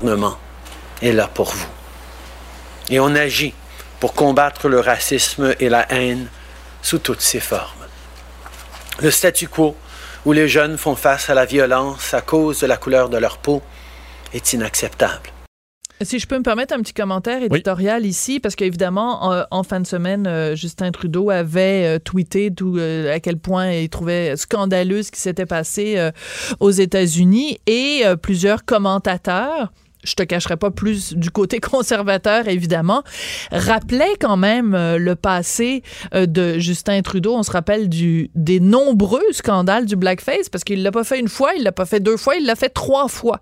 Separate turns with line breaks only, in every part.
Le gouvernement est là pour vous. Et on agit pour combattre le racisme et la haine sous toutes ses formes. Le statu quo, où les jeunes font face à la violence à cause de la couleur de leur peau, est inacceptable.
Si je peux me permettre un petit commentaire éditorial ici, parce qu'évidemment, en, en, fin de semaine, euh, Justin Trudeau avait euh, tweeté tout, euh, à quel point il trouvait scandaleux ce qui s'était passé aux États-Unis. Et plusieurs commentateurs je te cacherai pas plus du côté conservateur, évidemment, rappelait quand même euh, le passé euh, de Justin Trudeau. On se rappelle du, des nombreux scandales du blackface parce qu'il l'a pas fait une fois, il l'a pas fait deux fois, il l'a fait trois fois.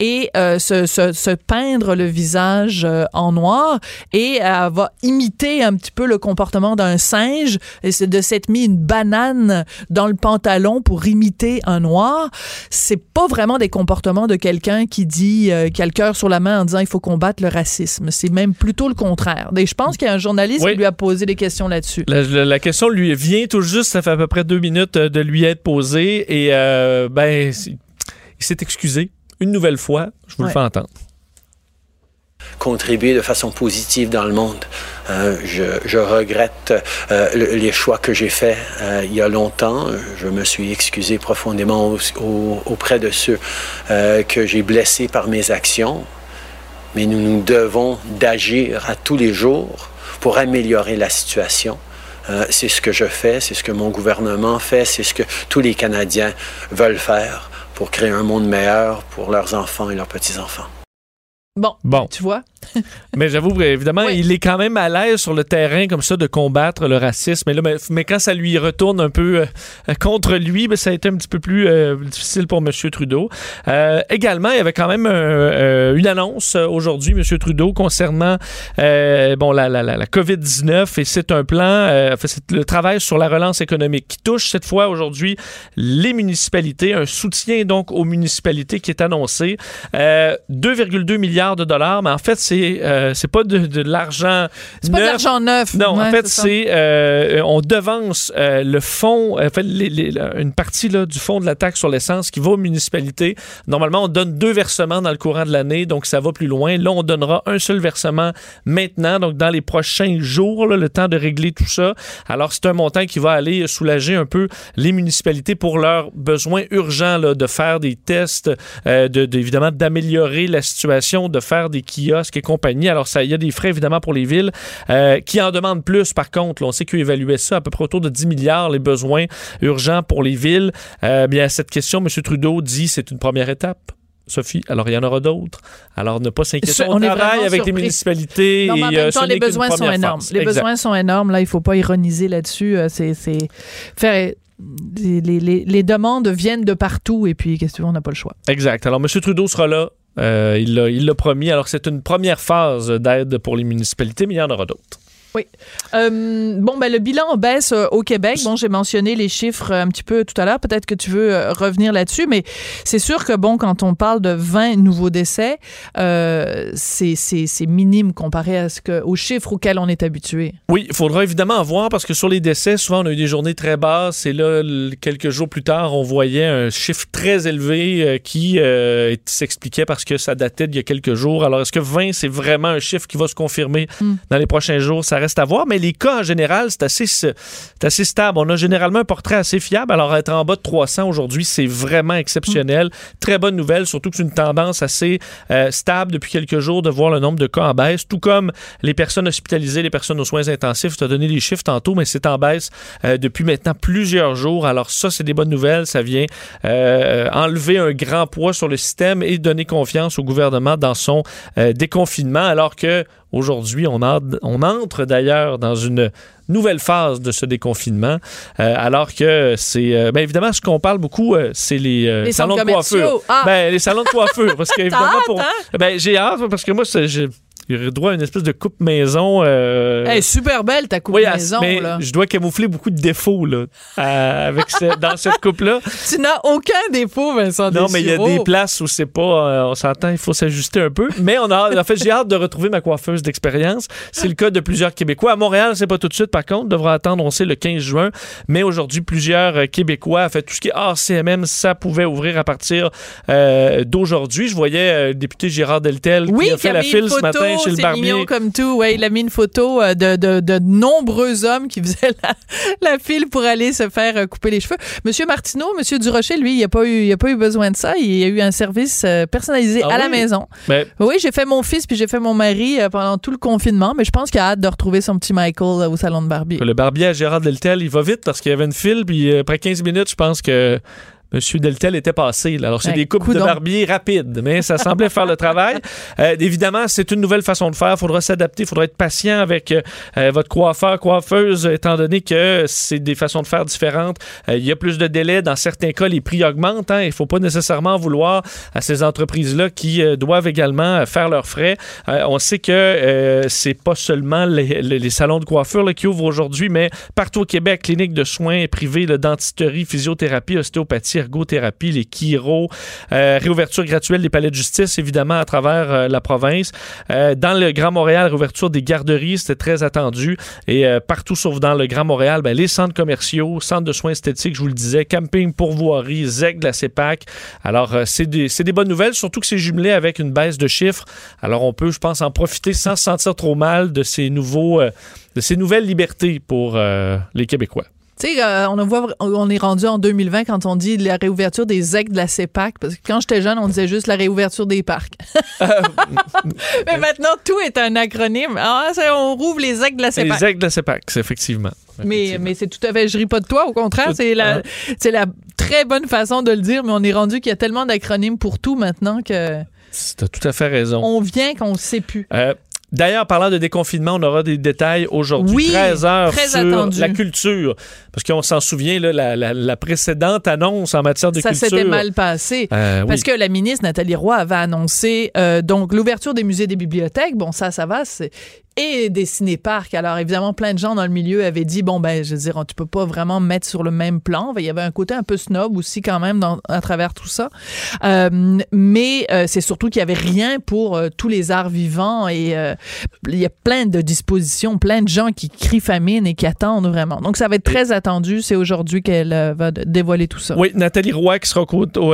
Et euh, se, se, peindre le visage en noir et avoir imité un petit peu le comportement d'un singe et de s'être mis une banane dans le pantalon pour imiter un noir. C'est pas vraiment des comportements de quelqu'un qui dit euh, sur la main en disant il faut combattre le racisme. C'est même plutôt le contraire. Et je pense qu'il y a un journaliste oui. qui lui a posé des questions là-dessus.
La, la, la, question lui vient tout juste, ça fait à peu près deux minutes de lui être posée et euh, ben il s'est excusé une nouvelle fois. Je vous ouais. le fais entendre
contribuer de façon positive dans le monde. Euh, je, regrette euh, le, les choix que j'ai faits euh, il y a longtemps. Je me suis excusé profondément au, au, auprès de ceux que j'ai blessés par mes actions. Mais nous nous devons d'agir à tous les jours pour améliorer la situation. C'est ce que je fais, c'est ce que mon gouvernement fait, c'est ce que tous les Canadiens veulent faire pour créer un monde meilleur pour leurs enfants et leurs petits-enfants.
Bon, bon, tu vois.
mais j'avoue, évidemment, oui. il est quand même à l'aise sur le terrain comme ça de combattre le racisme. Mais, là, mais, mais quand ça lui retourne un peu euh, contre lui, ben, ça a été un petit peu plus euh, difficile pour M. Trudeau. Euh, également, il y avait quand même une annonce aujourd'hui, M. Trudeau, concernant bon, la, la, la, la COVID-19. Et c'est un plan, c'est le travail sur la relance économique qui touche cette fois aujourd'hui les municipalités. Un soutien donc aux municipalités qui est annoncé. 2,2 milliards de dollars, mais en fait, c'est euh, c'est pas de, de l'argent
C'est pas de l'argent neuf.
Non, ouais, en fait, c'est euh, on devance euh, le fonds, en fait, les, les, une partie là, du fonds de la taxe sur l'essence qui va aux municipalités. Normalement, on donne deux versements dans le courant de l'année, donc ça va plus loin. Là, on donnera un seul versement maintenant, donc dans les prochains jours, là, le temps de régler tout ça. Alors, c'est un montant qui va aller soulager un peu les municipalités pour leurs besoins urgents là, de faire des tests, de, de, évidemment d'améliorer la situation de faire des kiosques compagnie. Alors, il y a des frais, évidemment, pour les villes euh, qui en demandent plus, par contre. Là, on sait qu'ils évaluaient ça à peu près autour de 10 milliards, les besoins urgents pour les villes. Euh, bien, à cette question, M. Trudeau dit c'est une première étape. Sophie. Alors, il y en aura d'autres. Alors, ne pas s'inquiéter.
On,
on travaille avec
surpris.
les municipalités.
Non, mais en
et,
même
euh,
temps, les besoins sont énormes.
Phase.
Les
exact.
besoins sont énormes. Là, il ne faut pas ironiser là-dessus. Euh, c'est faire les, les, les, demandes viennent de partout et puis, qu'est-ce que tu veux, on n'a pas le choix.
Exact. Alors, M. Trudeau sera là. Euh, il l'a promis. Alors, c'est une première phase d'aide pour les municipalités, mais il y en aura d'autres.
Oui. Euh, bon, ben, le bilan baisse euh, au Québec. Bon, j'ai mentionné les chiffres un petit peu tout à l'heure. Peut-être que tu veux euh, revenir là-dessus, mais c'est sûr que, bon, quand on parle de 20 nouveaux décès, euh, c'est minime comparé à ce que, aux chiffres auxquels on est habitué.
Oui, il faudra évidemment voir parce que sur les décès, souvent, on a eu des journées très basses et là, quelques jours plus tard, on voyait un chiffre très élevé euh, qui euh, s'expliquait parce que ça datait d'il y a quelques jours. Alors, est-ce que 20, c'est vraiment un chiffre qui va se confirmer mm. dans les prochains jours? Ça reste à voir, mais les cas en général, c'est assez, stable. On a généralement un portrait assez fiable. Alors, être en bas de 300 aujourd'hui, c'est vraiment exceptionnel. Très bonne nouvelle, surtout que c'est une tendance assez euh, stable depuis quelques jours de voir le nombre de cas en baisse, tout comme les personnes hospitalisées, les personnes aux soins intensifs. Tu as donné les chiffres tantôt, mais c'est en baisse euh, depuis maintenant plusieurs jours. Alors, ça, c'est des bonnes nouvelles. Ça vient euh, enlever un grand poids sur le système et donner confiance au gouvernement dans son déconfinement, alors que Aujourd'hui, on, on, entre d'ailleurs dans une nouvelle phase de ce déconfinement, euh, alors que c'est... Euh, bien évidemment, ce qu'on parle beaucoup, euh, c'est les,
les,
salons de coiffure.
Ah.
Ben, les salons de coiffure, parce qu'évidemment, pour... Ben, j'ai hâte, parce que moi, je il aurait droit à une espèce de coupe maison.
Euh... Est super belle, ta coupe maison. Mais
je dois camoufler beaucoup de défauts là, avec dans cette coupe-là.
Tu n'as aucun défaut, Vincent
Non, mais il y a des places où c'est pas... Euh, on s'entend, il faut s'ajuster un peu. Mais on a, en fait, j'ai hâte de retrouver ma coiffeuse d'expérience. C'est le cas de plusieurs Québécois. À Montréal, c'est pas tout de suite, par contre. devra attendre, on sait, le 15 juin. Mais aujourd'hui, plusieurs euh, Québécois, en fait, tout ce qui est hors CMM, ça pouvait ouvrir à partir d'aujourd'hui. Je voyais le député Gérard Deltel qui a fait la file ce matin chez le barbier.
Mignon comme tout. Ouais, il a mis une photo de, de, de nombreux hommes qui faisaient la, la, file pour aller se faire couper les cheveux. Monsieur Martineau, Monsieur Durocher, lui, il n'a pas eu, il a pas eu besoin de ça. Il a eu un service personnalisé ah à la maison. Ben, oui, j'ai fait mon fils puis j'ai fait mon mari euh, pendant tout le confinement, mais je pense qu'il a hâte de retrouver son petit Michael euh, au salon de barbier.
Le barbier à Gérard Deltel, il va vite parce qu'il y avait une file, puis euh, après 15 minutes, je pense que M. Deltel était passé. Alors, c'est des coupes de barbier rapides, mais ça semblait faire le travail. Euh, évidemment, c'est une nouvelle façon de faire. Il faudra s'adapter. Il faudra être patient avec euh, votre coiffeur, coiffeuse, étant donné que c'est des façons de faire différentes. Euh, il y a plus de délais. Dans certains cas, les prix augmentent. Hein. Il ne faut pas nécessairement vouloir à ces entreprises-là qui doivent également faire leurs frais. on sait que c'est pas seulement les, salons de coiffure qui ouvrent aujourd'hui, mais partout au Québec, cliniques de soins privées, le dentisterie, physiothérapie, ostéopathie, ergothérapie, les chiro, euh, réouverture graduelle des palais de justice, évidemment, à travers euh, la province. Euh, dans le Grand Montréal, réouverture des garderies, c'était très attendu. Et partout sauf dans le Grand Montréal, ben, les centres commerciaux, centres de soins esthétiques, je vous le disais, camping, pourvoirie, ZEC de la CEPAC. Alors, c'est des, bonnes nouvelles, surtout que c'est jumelé avec une baisse de chiffres. Alors, on peut, je pense, en profiter sans se sentir trop mal de ces nouvelles libertés pour les Québécois.
Tu sais, euh, on, on est rendu en 2020 quand on dit la réouverture des aigles de la CEPAC, parce que quand j'étais jeune, on disait juste la réouverture des parcs. Mais maintenant, tout est un acronyme. Ah, on rouvre les aigles de la CEPAC.
Les aigles de la CEPAC, effectivement.
Mais, mais c'est tout à fait, je ris pas de toi, au contraire, c'est la, c'est la très bonne façon de le dire, mais on est rendu qu'il y a tellement d'acronymes pour tout maintenant que.
Tu as tout à fait raison.
On vient qu'on ne sait plus. Euh,
D'ailleurs, parlant de déconfinement, on aura des détails aujourd'hui. Oui, 13 heures sur la culture. Parce qu'on s'en souvient, là, la, précédente annonce en matière de culture.
Ça s'était mal passé. Euh, parce que la ministre Nathalie Roy avait annoncé euh, donc l'ouverture des musées et des bibliothèques. Bon, ça, ça va et des ciné-parcs. Alors, évidemment, plein de gens dans le milieu avaient dit, bon, ben, je veux dire, tu peux pas vraiment mettre sur le même plan. Il y avait un côté un peu snob aussi, quand même, dans, à travers tout ça. Euh, mais euh, c'est surtout qu'il y avait rien pour euh, tous les arts vivants et il y a plein de dispositions, plein de gens qui crient famine et qui attendent vraiment. Donc, ça va être très attendu. C'est aujourd'hui qu'elle va dévoiler tout ça.
Oui, Nathalie Roy, qui sera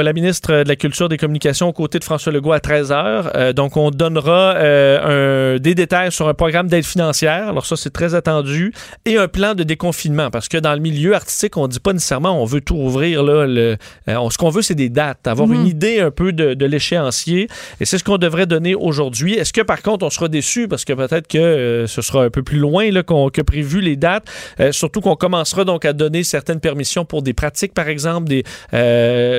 la ministre de la Culture des Communications aux côtés de François Legault à 13 h. donc, on donnera un, des détails sur un programme programme d'aide financière, alors ça c'est très attendu, et un plan de déconfinement, parce que dans le milieu artistique, on dit pas nécessairement on veut tout ouvrir. Là, le, euh, ce qu'on veut, c'est des dates, avoir une mhm. idée un peu de, l'échéancier, et c'est ce qu'on devrait donner aujourd'hui. Est-ce que par contre on sera déçu, parce que peut-être que euh, ce sera un peu plus loin là, qu'on, que prévu les dates, euh, surtout qu'on commencera donc à donner certaines permissions pour des pratiques, par exemple, des,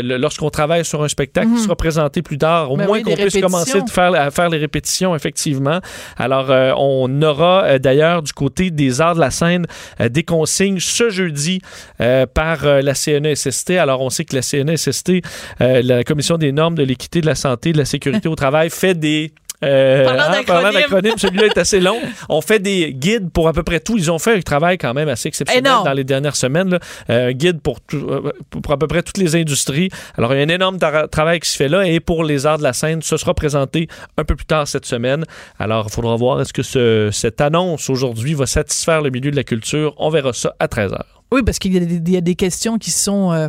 lorsqu'on travaille sur un spectacle qui mhm. sera présenté plus tard, au ben moins qu'on puisse commencer de faire, à faire les répétitions, effectivement. Alors, on on aura euh, d'ailleurs du côté des arts de la scène euh, des consignes ce jeudi euh, par la CNESST. Alors, on sait que la CNESST, la Commission des normes de l'équité, de la santé, de la sécurité au travail, fait des
euh, parlant hein,
d'acronyme, celui-là est assez long. On fait des guides pour à peu près tout. Ils ont fait un travail quand même assez exceptionnel dans les dernières semaines. Un guide pour, pour à peu près toutes les industries. Alors, il y a un énorme travail qui se fait là. Et pour les arts de la scène, ce sera présenté un peu plus tard cette semaine. Alors, il faudra voir est-ce que ce, cette annonce aujourd'hui va satisfaire le milieu de la culture. On verra ça à 13 h.
Oui, parce qu'il y, a des questions qui sont euh,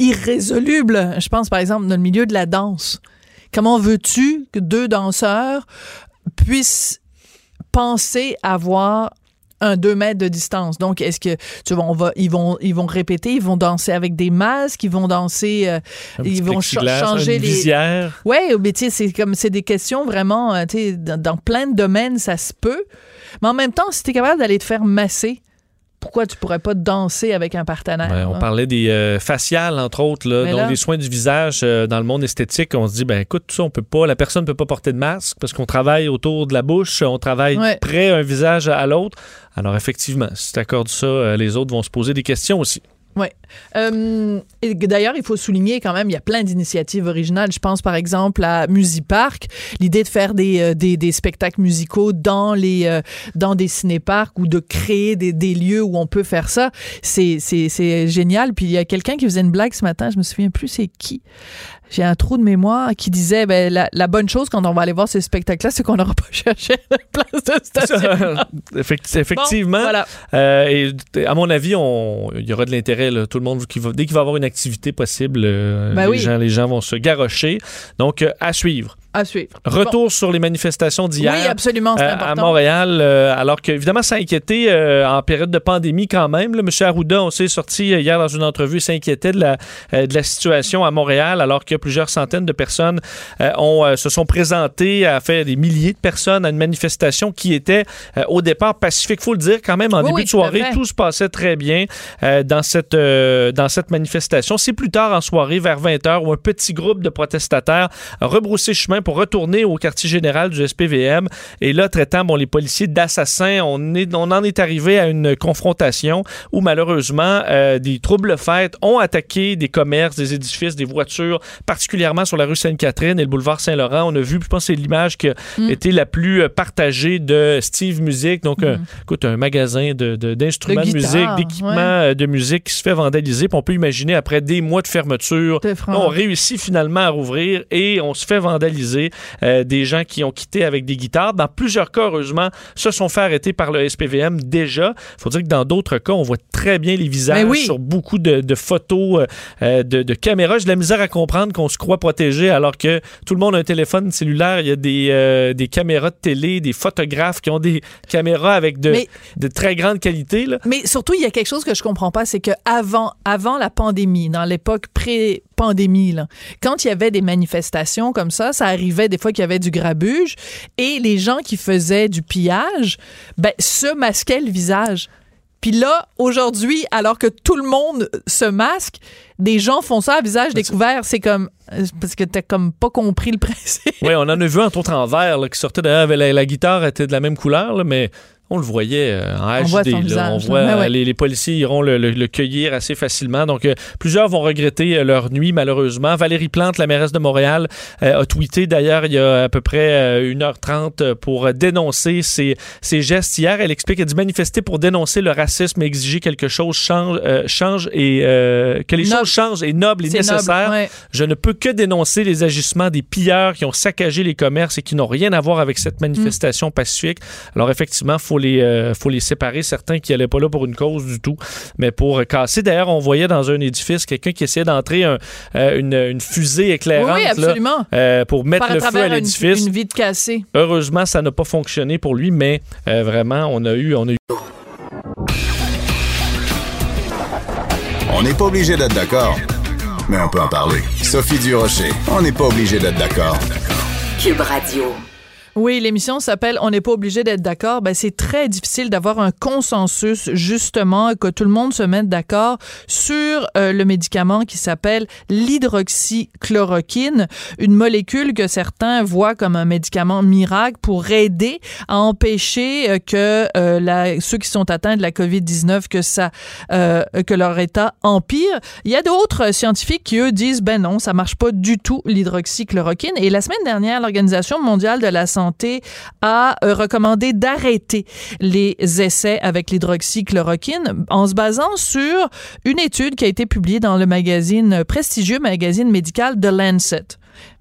irrésolubles. Je pense, par exemple, dans le milieu de la danse. Comment veux-tu que deux danseurs puissent penser avoir un deux mètres de distance? Donc, est-ce que tu vois, on va, ils vont, ils vont répéter, ils vont danser avec des masques, ils vont danser, euh, ils vont changer
les. Visière?
Ouais, mais tu sais, c'est comme c'est des questions vraiment, euh, tu sais, dans, dans, plein de domaines, ça se peut. Mais en même temps, si tu es capable d'aller te faire masser, pourquoi tu pourrais pas danser avec un partenaire?
on parlait des euh, faciales, entre autres, là, donc des soins du visage euh, dans le monde esthétique. On se dit, ben écoute, tout ça, on peut pas, la personne ne peut pas porter de masque parce qu'on travaille autour de la bouche, on travaille près un visage à l'autre. Alors effectivement, si tu accordes ça, euh, les autres vont se poser des questions aussi.
Oui. Euh, d'ailleurs, il faut souligner quand même, il y a plein d'initiatives originales. Je pense par exemple à Musipark, l'idée de faire des, euh, des, des, spectacles musicaux dans, les, euh, dans des cinéparks ou de créer des, des lieux où on peut faire ça. C'est génial. Puis il y a quelqu'un qui faisait une blague ce matin, je me souviens plus c'est qui j'ai un trou de mémoire qui disait ben, la, bonne chose quand on va aller voir ce spectacle-là, c'est qu'on n'aura pas cherché la place de station.
effectivement. Euh, et à mon avis, il y aura de l'intérêt. Tout le monde, dès qu'il va y avoir une activité possible, euh, ben les, gens, les gens vont se garrocher. Donc, euh, à suivre.
À suivre.
Retour sur les manifestations d'hier.
Oui, absolument,
euh, À Montréal, euh, alors qu'évidemment, ça inquiétait euh, en période de pandémie quand même. M. Arruda, on s'est sorti hier dans une entrevue, s'inquiétait de la, de la situation à Montréal, alors que plusieurs centaines de personnes ont, se sont présentées à faire des milliers de personnes à une manifestation qui était au départ pacifique. faut le dire quand même, en début de soirée, tout se passait très bien dans, cette, dans cette manifestation. C'est plus tard en soirée, vers 20h, où un petit groupe de protestataires a rebroussé chemin pour retourner au quartier général du SPVM. Et là, traitant bon, les policiers d'assassins, on, est, on en est arrivé à une confrontation où malheureusement, euh, des troubles faits ont attaqué des commerces, des édifices, des voitures, particulièrement sur la rue Sainte-Catherine et le boulevard Saint-Laurent. On a vu, je pense c'est l'image qui a mm. été la plus euh, partagée de Steve Music, donc un, mm. écoute, un magasin d'instruments de, de, musique, d'équipements euh, de musique qui se fait vandaliser. Puis on peut imaginer, après des mois de fermeture, on réussit finalement à rouvrir et on se fait vandaliser euh, des gens qui ont quitté avec des guitares. Dans plusieurs cas, heureusement, se sont fait arrêter par le SPVM déjà. Il faut dire que dans d'autres cas, on voit très bien les visages ben sur beaucoup de, photos euh, de, de, caméras. J'ai de la misère à comprendre qu'on se croit protégé alors que tout le monde a un téléphone cellulaire. Il y a des, euh, des caméras de télé, des photographes qui ont des caméras avec de, de très grande qualité. Là.
Mais surtout, il y a quelque chose que je comprends pas, c'est que avant, avant la pandémie, dans l'époque pré-pandémie, quand il y avait des manifestations comme ça, ça arrivait des fois qu'il y avait du grabuge et les gens qui faisaient du pillage ben, se masquaient le visage. Puis là, aujourd'hui, alors que tout le monde se masque, des gens font ça à visage découvert. C'est comme parce que t'as comme pas compris le principe.
Oui, on en a vu un autre en vert qui sortait derrière. La, la, guitare était de la même couleur, mais on le voyait euh, en HD. On voit, Les, policiers iront le, cueillir assez facilement. Donc, euh, plusieurs vont regretter euh, leur nuit, malheureusement. Valérie Plante, la mairesse de Montréal, a tweeté d'ailleurs il y a à peu près 1h30 pour dénoncer ces, ces gestes. Hier, elle explique, qu'elle dit manifester pour dénoncer le racisme et exiger quelque chose change, change et que les choses changent et noble et nécessaire. Je ne peux que dénoncer les agissements des pilleurs qui ont saccagé les commerces et qui n'ont rien à voir avec cette manifestation pacifique. Alors, effectivement, il faut les, euh, faut les séparer, certains qui n'allaient pas là pour une cause du tout, mais pour casser. D'ailleurs, on voyait dans un édifice quelqu'un qui essayait d'entrer euh, une, une, fusée éclairante
oui, absolument.
Euh, pour mettre le feu à l'édifice.
Une, vitre cassée.
Heureusement, ça n'a pas fonctionné pour lui, mais vraiment, on a eu... On a eu...
On n'est pas obligé d'être d'accord, mais on peut en parler. Sophie Durocher, on n'est pas obligé d'être d'accord.
Cube Radio.
Oui, l'émission s'appelle On n'est pas obligé d'être d'accord. Ben, c'est très difficile d'avoir un consensus, justement, que tout le monde se mette d'accord sur euh, le médicament qui s'appelle l'hydroxychloroquine, une molécule que certains voient comme un médicament miracle pour aider à empêcher euh, que euh, ceux qui sont atteints de la COVID-19, que ça, que leur état empire. Il y a d'autres scientifiques qui, eux, disent, ben non, ça marche pas du tout, l'hydroxychloroquine. Et la semaine dernière, l'Organisation mondiale de la santé a euh, recommandé d'arrêter les essais avec l'hydroxychloroquine en se basant sur une étude qui a été publiée dans le magazine prestigieux magazine médical The Lancet.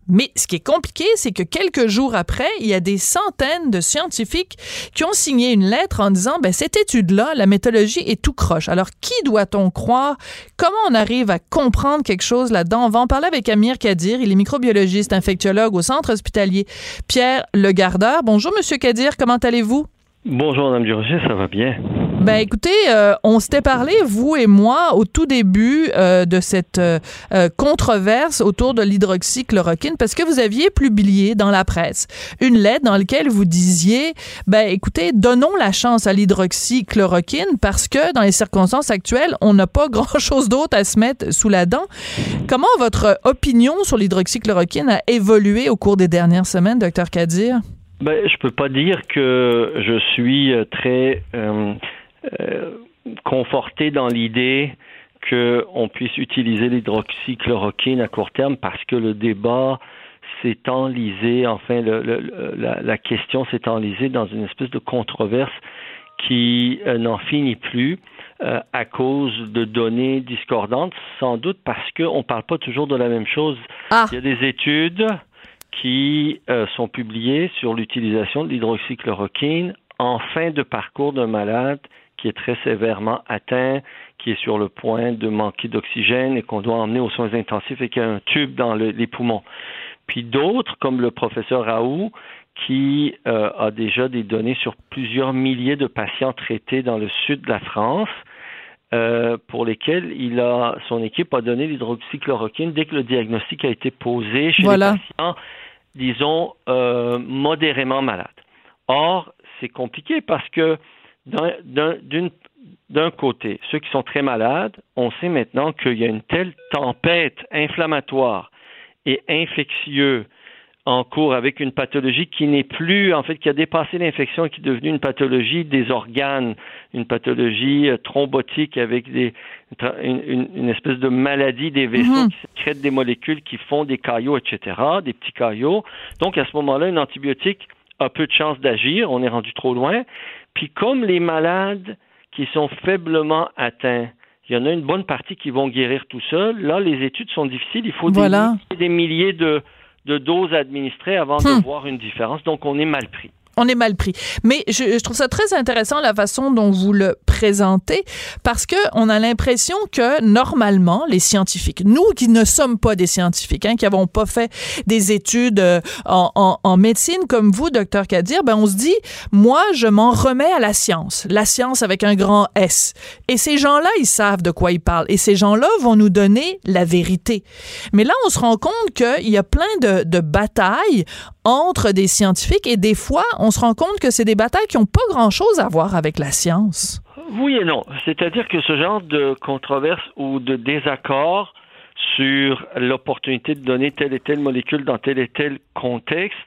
Mais ce qui est compliqué, c'est que quelques jours après, il y a des centaines de scientifiques qui ont signé une lettre en disant, ben, cette étude-là, la méthodologie est tout croche. Alors, qui doit-on croire? Comment on arrive à comprendre quelque chose là-dedans? On va en parler avec Amir Kadir. Il est microbiologiste, infectiologue au centre hospitalier Pierre Le Gardeur. Bonjour, Monsieur Kadir. Comment allez-vous?
Bonjour, Madame Durocher, ça va bien?
Ben écoutez, euh, on s'était parlé, vous et moi, au tout début euh, de cette euh, controverse autour de l'hydroxychloroquine, parce que vous aviez publié dans la presse une lettre dans laquelle vous disiez, ben écoutez, donnons la chance à l'hydroxychloroquine parce que dans les circonstances actuelles, on n'a pas grand-chose d'autre à se mettre sous la dent. Comment votre opinion sur l'hydroxychloroquine a évolué au cours des dernières semaines, docteur Kadir?
Ben, je peux pas dire que je suis très euh, euh, conforté dans l'idée qu'on puisse utiliser l'hydroxychloroquine à court terme parce que le débat s'est enlisé, enfin, la, question s'est enlisée dans une espèce de controverse qui euh, n'en finit plus euh, à cause de données discordantes, sans doute parce qu'on ne parle pas toujours de la même chose. Ah. Il y a des études qui euh, sont publiées sur l'utilisation de l'hydroxychloroquine en fin de parcours d'un malade qui est très sévèrement atteint, qui est sur le point de manquer d'oxygène et qu'on doit emmener aux soins intensifs et qui a un tube dans les poumons. Puis d'autres, comme le professeur Raoult, qui euh, a déjà des données sur plusieurs milliers de patients traités dans le sud de la France, euh, pour lesquels il a son équipe a donné l'hydroxychloroquine dès que le diagnostic a été posé chez les patients, disons, euh, modérément malades. Or, c'est compliqué parce que d'un côté, ceux qui sont très malades, on sait maintenant qu'il y a une telle tempête inflammatoire et infectieuse en cours avec une pathologie qui n'est plus, en fait, qui a dépassé l'infection et qui est devenue une pathologie des organes, une pathologie euh, thrombotique avec des, une, espèce de maladie des vaisseaux mhm. qui sécrètent des molécules qui font des caillots, etc., des petits caillots. Donc, à ce moment-là, un antibiotique a peu de chances d'agir, on est rendu trop loin. Puis comme les malades qui sont faiblement atteints, il y en a une bonne partie qui vont guérir tout seuls. Là, les études sont difficiles. Il faut des, milliers, de, doses administrées avant de hmm. voir une différence. Donc, on est mal pris
on est mal pris. Mais je, trouve ça très intéressant la façon dont vous le présentez parce que on a l'impression que normalement les scientifiques, nous qui ne sommes pas des scientifiques, hein, qui n'avons pas fait des études euh, en, médecine comme vous, docteur Kadir, ben on se dit, moi je m'en remets à la science, la science avec un grand S. Et ces gens-là, ils savent de quoi ils parlent. Et ces gens-là vont nous donner la vérité. Mais là, on se rend compte qu'il y a plein de, de batailles entre des scientifiques et des fois, on se rend compte que c'est des batailles qui n'ont pas grand-chose à voir avec la science.
Oui et non. C'est-à-dire que ce genre de controverse ou de désaccord sur l'opportunité de donner telle et telle molécule dans tel et tel contexte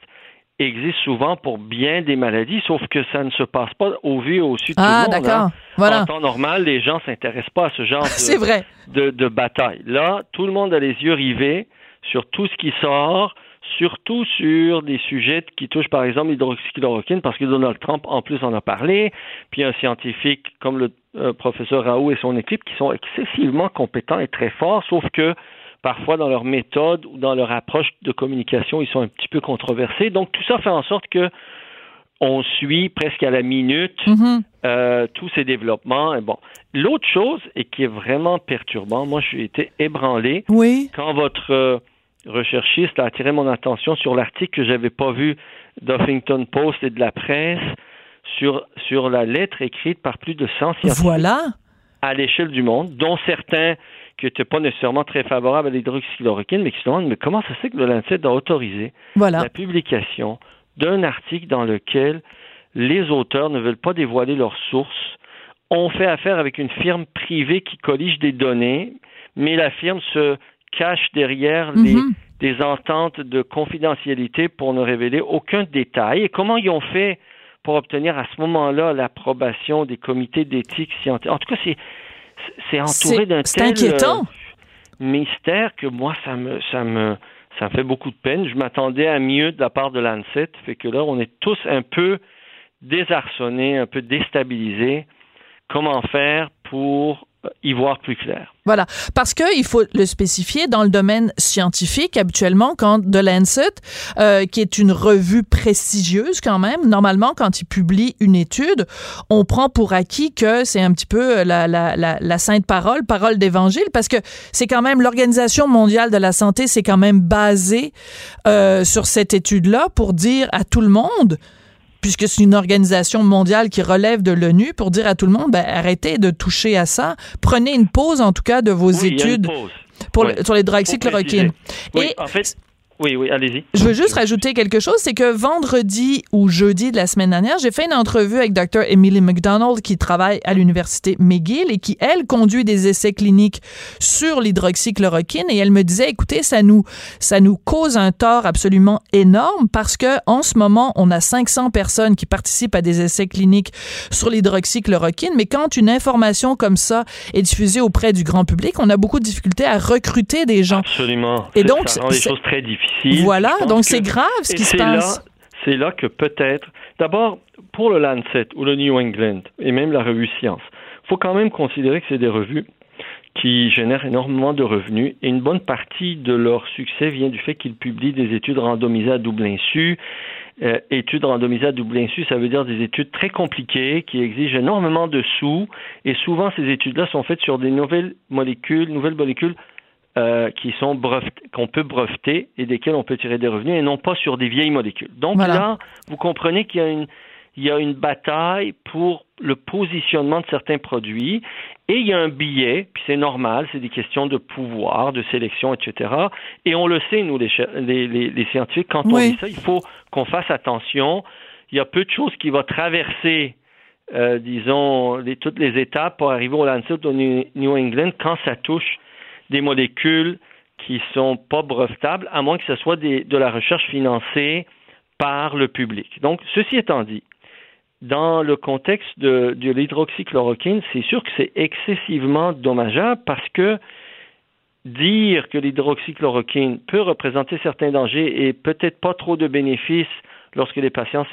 existe souvent pour bien des maladies, sauf que ça ne se passe pas au vu et au sud
ah,
tout le monde.
Hein. Voilà.
En temps normal, les gens s'intéressent pas à ce genre
de,
vrai. De, de bataille. Là, tout le monde a les yeux rivés sur tout ce qui sort, surtout sur des sujets qui touchent par exemple l'hydroxychloroquine, parce que Donald Trump en plus en a parlé, puis un scientifique comme le euh, professeur Raoult et son équipe qui sont excessivement compétents et très forts, sauf que parfois dans leur méthode ou dans leur approche de communication, ils sont un petit peu controversés. Donc tout ça fait en sorte que on suit presque à la minute mm-hmm. euh, tous ces développements. Et bon, l'autre chose et qui est vraiment perturbant, moi j'ai été ébranlé
oui.
quand votre euh, recherchiste a attiré mon attention sur l'article que j'avais pas vu d'Huffington Post et de la presse sur, sur la lettre écrite par plus de 100 scientifiques
voilà.
à l'échelle du monde, dont certains qui n'étaient pas nécessairement très favorables à l'hydroxychloroquine, mais qui se demandent mais comment ça se fait que le Lancet a autorisé la publication d'un article dans lequel les auteurs ne veulent pas dévoiler leurs sources, ont fait affaire avec une firme privée qui collige des données, mais la firme se cache derrière les, mhm. des ententes de confidentialité pour ne révéler aucun détail. Et comment ils ont fait pour obtenir à ce moment-là l'approbation des comités d'éthique scientifique? En tout cas, c'est, entouré d'un tel. Euh, mystère que moi, ça me, ça me, ça me fait beaucoup de peine. Je m'attendais à mieux de la part de l'ANSET, fait que là, on est tous un peu désarçonnés, un peu déstabilisés. Comment faire pour
Voilà, parce que il faut le spécifier dans le domaine scientifique. Habituellement, quand The Lancet, euh, qui est une revue prestigieuse quand même, normalement quand il publie une étude, on prend pour acquis que c'est un petit peu la, la, la, la sainte parole, parole d'évangile, parce que c'est quand même l'organisation mondiale de la santé, c'est quand même basé euh, sur cette étude-là pour dire à tout le monde puisque c'est une organisation mondiale qui relève de l'ONU, pour dire à tout le monde, ben, arrêtez de toucher à ça. Prenez une pause, en tout cas, de vos études pour sur les.
Oui, en fait, Oui, oui, allez-y.
Je veux juste rajouter quelque chose, c'est que vendredi ou jeudi de la semaine dernière, j'ai fait une entrevue avec Dr. Emily McDonald qui travaille à l'université McGill et qui, elle, conduit des essais cliniques sur l'hydroxychloroquine et elle me disait, écoutez, ça nous, ça nous cause un tort absolument énorme parce que en ce moment, on a 500 personnes qui participent à des essais cliniques sur l'hydroxychloroquine, mais quand une information comme ça est diffusée auprès du grand public, on a beaucoup de difficultés à recruter des gens.
Absolument. Et donc, c'est des choses très difficiles
voilà, donc c'est grave ce qui se passe.
C'est là que peut-être, d'abord, pour le Lancet ou le New England et même la revue Science, il faut quand même considérer que c'est des revues qui génèrent énormément de revenus et une bonne partie de leur succès vient du fait qu'ils publient des études randomisées à double insu. Euh, études randomisées à double insu, ça veut dire des études très compliquées qui exigent énormément de sous et souvent ces études-là sont faites sur des nouvelles molécules, nouvelles molécules euh, qui sont qu'on peut breveter et desquels on peut tirer des revenus et non pas sur des vieilles molécules. Donc là, vous comprenez qu'il y a une il y a une bataille pour le positionnement de certains produits et il y a un billet, puis c'est normal, c'est des questions de pouvoir, de sélection, etc. Et on le sait, nous, les, les, les, scientifiques, quand on dit ça, il faut qu'on fasse attention. Il y a peu de choses qui vont traverser, euh, disons, les, toutes les étapes pour arriver au Lancet au New England quand ça touche des molécules qui sont pas brevetables, à moins que ce soit de la recherche financée par le public. Donc, ceci étant dit, dans le contexte de, de l'hydroxychloroquine, c'est sûr que c'est excessivement dommageable parce que dire que l'hydroxychloroquine peut représenter certains dangers et peut-être pas trop de bénéfices lorsque les patients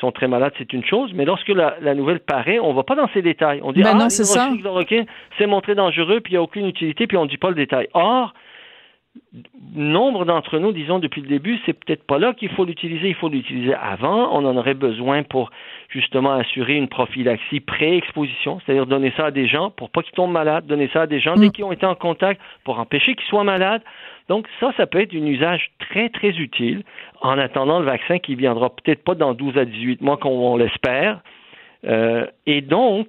sont très malades, c'est une chose, mais lorsque la, nouvelle paraît, on ne va pas dans ces détails. On dit,
ben
ah,
c'est
montré dangereux, puis il n'y a aucune utilité, puis on ne dit pas le détail. Or, nombre d'entre nous, disons depuis le début, c'est peut-être pas là qu'il faut l'utiliser, il faut l'utiliser avant. On en aurait besoin pour justement assurer une prophylaxie pré-exposition, c'est-à-dire donner ça à des gens pour pas qu'ils tombent malades, donner ça à des gens dès mm. qu'ils ont été en contact pour empêcher qu'ils soient malades. Donc ça, ça peut être un usage très, très utile en attendant le vaccin qui viendra peut-être pas dans 12 à 18 mois comme on l'espère. Euh, et donc,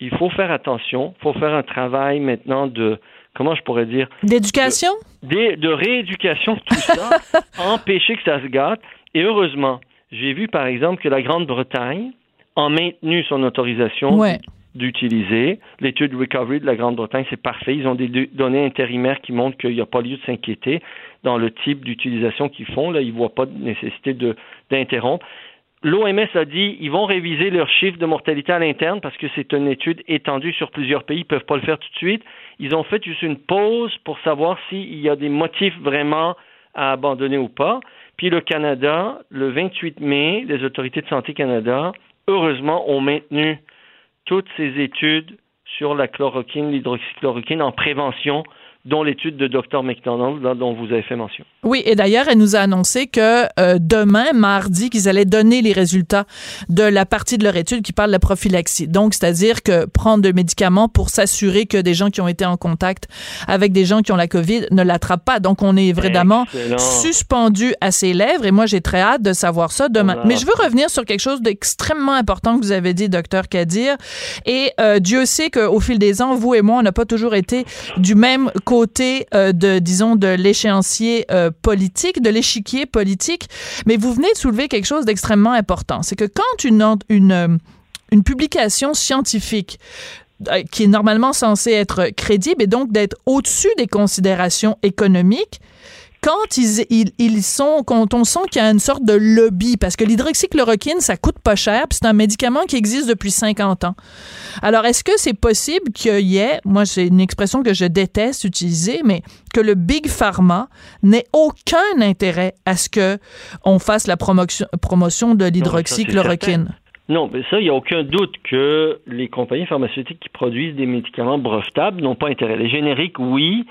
il faut faire attention, il faut faire un travail maintenant de, comment je pourrais dire
D'éducation?
de, de, rééducation, tout ça, empêcher que ça se gâte. Et heureusement, j'ai vu par exemple que la Grande-Bretagne a maintenu son autorisation d'utiliser. L'étude Recovery de la Grande-Bretagne, c'est parfait. Ils ont des données intérimaires qui montrent qu'il n'y a pas lieu de s'inquiéter dans le type d'utilisation qu'ils font. Là, ils ne voient pas de nécessité d'interrompre. L'OMS a dit ils vont réviser leurs chiffres de mortalité à l'interne parce que c'est une étude étendue sur plusieurs pays. Ils ne peuvent pas le faire tout de suite. Ils ont fait juste une pause pour savoir s'il y a des motifs vraiment à abandonner ou pas. Puis le Canada, le 28 mai, les autorités de santé Canada, heureusement, ont maintenu toutes ces études sur la chloroquine, l'hydroxychloroquine en prévention dont l'étude de Dr McDonald dont vous avez fait mention.
Oui, et d'ailleurs, elle nous a annoncé que euh, demain, mardi, qu'ils allaient donner les résultats de la partie de leur étude qui parle de la prophylaxie. Donc, c'est-à-dire que prendre des médicaments pour s'assurer que des gens qui ont été en contact avec des gens qui ont la COVID ne l'attrapent pas. Donc, on est vraiment suspendu à ses lèvres et moi, j'ai très hâte de savoir ça demain. Mais je veux revenir sur quelque chose d'extrêmement important que vous avez dit, docteur Kadir. Et euh, Dieu sait qu'au fil des ans, vous et moi, on n'a pas toujours été du même côté euh, de, disons, de l'échéancier euh, politique, de l'échiquier politique. Mais vous venez de soulever quelque chose d'extrêmement important. C'est que quand une, une, euh, une publication scientifique qui est normalement censée être crédible et donc d'être au-dessus des considérations économiques, quand ils, ils, sont, quand on sent qu'il y a une sorte de lobby, parce que l'hydroxychloroquine, ça coûte pas cher, puis c'est un médicament qui existe depuis 50 ans. Alors, est-ce que c'est possible qu'il y ait, moi, c'est une expression que je déteste utiliser, mais que le Big Pharma n'ait aucun intérêt à ce que on fasse la promotion, promotion de l'hydroxychloroquine?
Non, mais ça, il n'y a aucun doute que les compagnies pharmaceutiques qui produisent des médicaments brevetables n'ont pas intérêt. Les génériques, oui,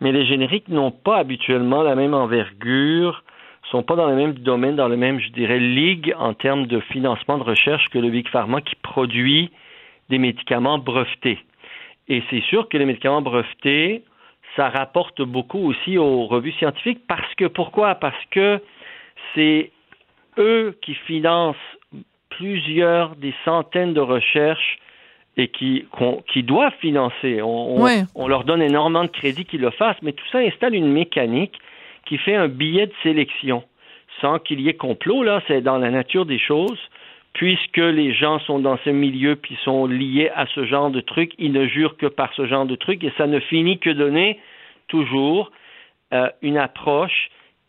mais les génériques n'ont pas habituellement la même envergure, sont pas dans le même domaine, dans le même, je dirais, ligue en termes de financement de recherche que le Big Pharma qui produit des médicaments brevetés. Et c'est sûr que les médicaments brevetés, ça rapporte beaucoup aussi aux revues scientifiques parce que pourquoi? Parce que c'est eux qui financent plusieurs des centaines de recherches et qui, qui doivent financer. On, on, leur donne énormément de crédit qu'ils le fassent, mais tout ça installe une mécanique qui fait un billet de sélection. Sans qu'il y ait complot, là, c'est dans la nature des choses. Puisque les gens sont dans ce milieu puis sont liés à ce genre de truc, ils ne jurent que par ce genre de truc et ça ne finit que donner toujours euh, une approche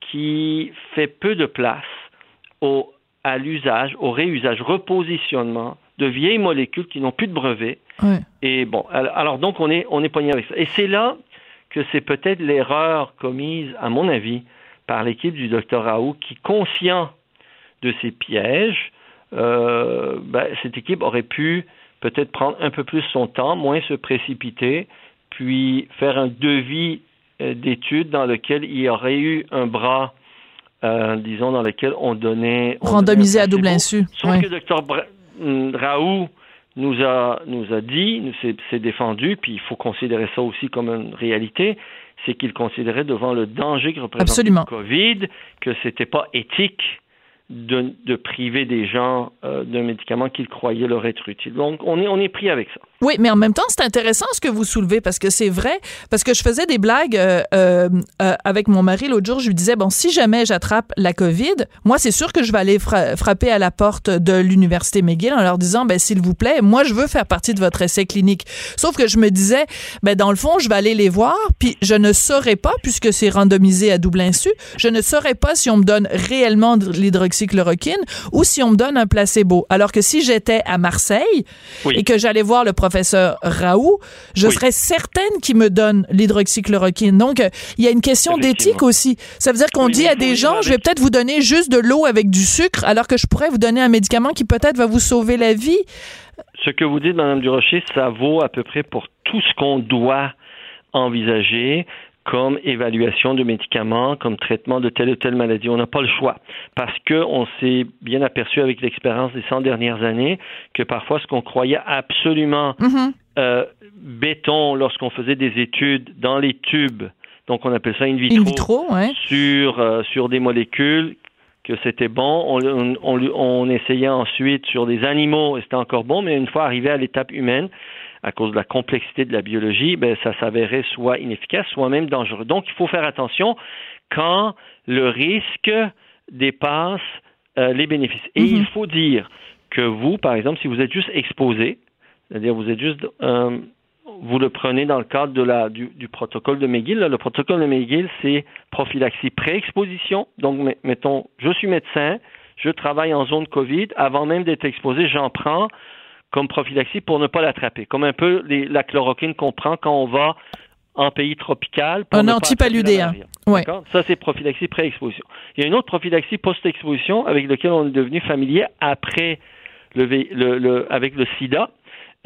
qui fait peu de place au, à l'usage, au réusage, repositionnement de vieilles molécules qui n'ont plus de brevet. Et bon, alors donc on est on est poigné avec ça. Et c'est là que c'est peut-être l'erreur commise, à mon avis, par l'équipe du docteur Raoult, qui, conscient de ces pièges, euh, ben, cette équipe aurait pu peut-être prendre un peu plus son temps, moins se précipiter, puis faire un devis euh, d'études dans lequel il y aurait eu un bras, euh, disons, dans lequel on donnait...
Randomisé à double insu.
Sauf que le docteur Raoult nous a, nous a dit, nous s'est défendu, puis il faut considérer ça aussi comme une réalité, c'est qu'il considérait devant le danger que représente le COVID que c'était pas éthique de, de, priver des gens euh, d'un médicament qu'ils croyaient leur être utile. Donc, on est, on est pris avec ça.
Oui, mais en même temps, c'est intéressant ce que vous soulevez parce que c'est vrai, parce que je faisais des blagues euh, euh, euh avec mon mari l'autre jour. Je lui disais, bon, si jamais j'attrape la COVID, moi, c'est sûr que je vais aller frapper à la porte de l'Université McGill en leur disant, ben, s'il vous plaît, moi, je veux faire partie de votre essai clinique. Sauf que je me disais, ben, dans le fond, je vais aller les voir, puis je ne saurais pas, puisque c'est randomisé à double insu, je ne saurais pas si on me donne réellement de l'hydroxychloroquine ou si on me donne un placebo. Alors que si j'étais à Marseille et que j'allais voir le professeur Raoult, je serais certaine qu'il me donne l'hydroxychloroquine. Donc, euh, il y a une question d'éthique aussi. Ça veut dire qu'on dit à des gens, je vais peut-être vous donner juste de l'eau avec du sucre, alors que je pourrais vous donner un médicament qui peut-être va vous sauver la vie.
Ce que vous dites, Madame Durocher, ça vaut à peu près pour tout ce qu'on doit envisager comme évaluation de médicaments, comme traitement de telle ou telle maladie. On n'a pas le choix parce qu'on s'est bien aperçu avec l'expérience des 100 dernières années que parfois ce qu'on croyait absolument mm-hmm. euh, béton lorsqu'on faisait des études dans les tubes, donc on appelle ça in vitro, sur, euh, sur des molécules que c'était bon. On, on, on, essayait ensuite sur des animaux et c'était encore bon, mais une fois arrivé à l'étape humaine, à cause de la complexité de la biologie, ben, ça s'avérait soit inefficace, soit même dangereux. Donc, il faut faire attention quand le risque dépasse euh, les bénéfices. Et il mhm. faut dire que vous, par exemple, si vous êtes juste exposé, c'est-à-dire vous êtes juste, euh, vous le prenez dans le cadre de la, du, protocole de McGill. le protocole de McGill, c'est prophylaxie pré-exposition. Donc, mettons, je suis médecin, je travaille en zone COVID. Avant même d'être exposé, j'en prends comme prophylaxie pour ne pas l'attraper, comme un peu la chloroquine qu'on prend quand on va en pays tropical.
un antipaludéen. Ouais.
Ça, c'est prophylaxie pré-exposition. Il y a une autre prophylaxie post-exposition avec laquelle on est devenu familier après le, le, avec le sida.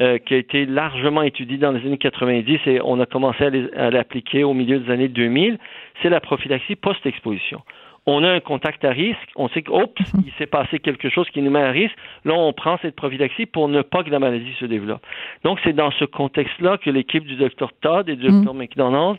Euh, qui a été largement étudié dans les années 90 et on a commencé à l'appliquer au milieu des années 2000, c'est la prophylaxie post-exposition on a un contact à risque, on sait qu'il il s'est passé quelque chose qui nous met à risque. Là, on prend cette prophylaxie pour ne pas que la maladie se développe. Donc, c'est dans ce contexte-là que l'équipe du Dr Todd et du Dr mm. McDonald